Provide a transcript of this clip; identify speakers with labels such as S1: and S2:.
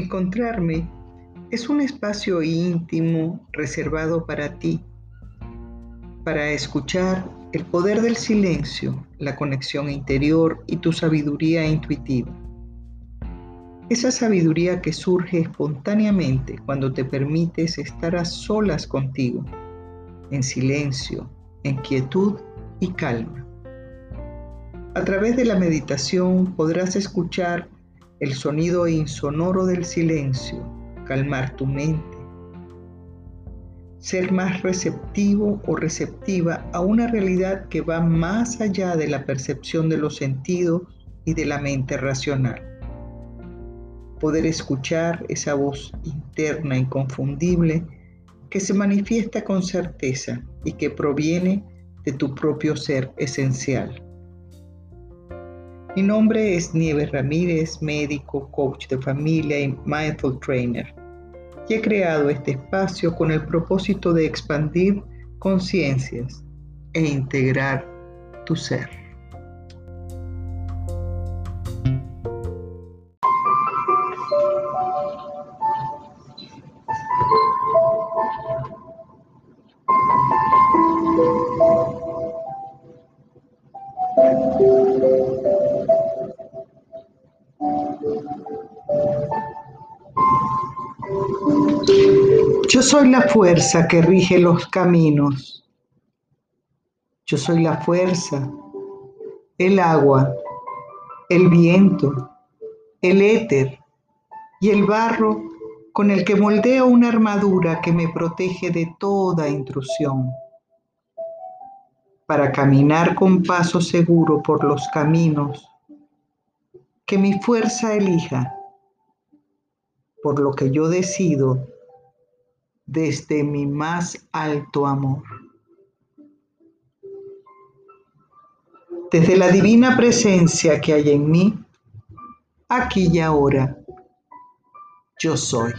S1: Encontrarme es un espacio íntimo reservado para ti, para escuchar el poder del silencio, la conexión interior y tu sabiduría intuitiva. Esa sabiduría que surge espontáneamente cuando te permites estar a solas contigo, en silencio, en quietud y calma. A través de la meditación podrás escuchar el sonido insonoro del silencio, calmar tu mente, ser más receptivo o receptiva a una realidad que va más allá de la percepción de los sentidos y de la mente racional. Poder escuchar esa voz interna inconfundible que se manifiesta con certeza y que proviene de tu propio ser esencial. Mi nombre es Nieves Ramírez, médico, coach de familia y mindful trainer. Y he creado este espacio con el propósito de expandir conciencias e integrar tu ser. Yo soy la fuerza que rige los caminos. Yo soy la fuerza, el agua, el viento, el éter y el barro con el que moldeo una armadura que me protege de toda intrusión. Para caminar con paso seguro por los caminos que mi fuerza elija, por lo que yo decido desde mi más alto amor. Desde la divina presencia que hay en mí, aquí y ahora, yo soy.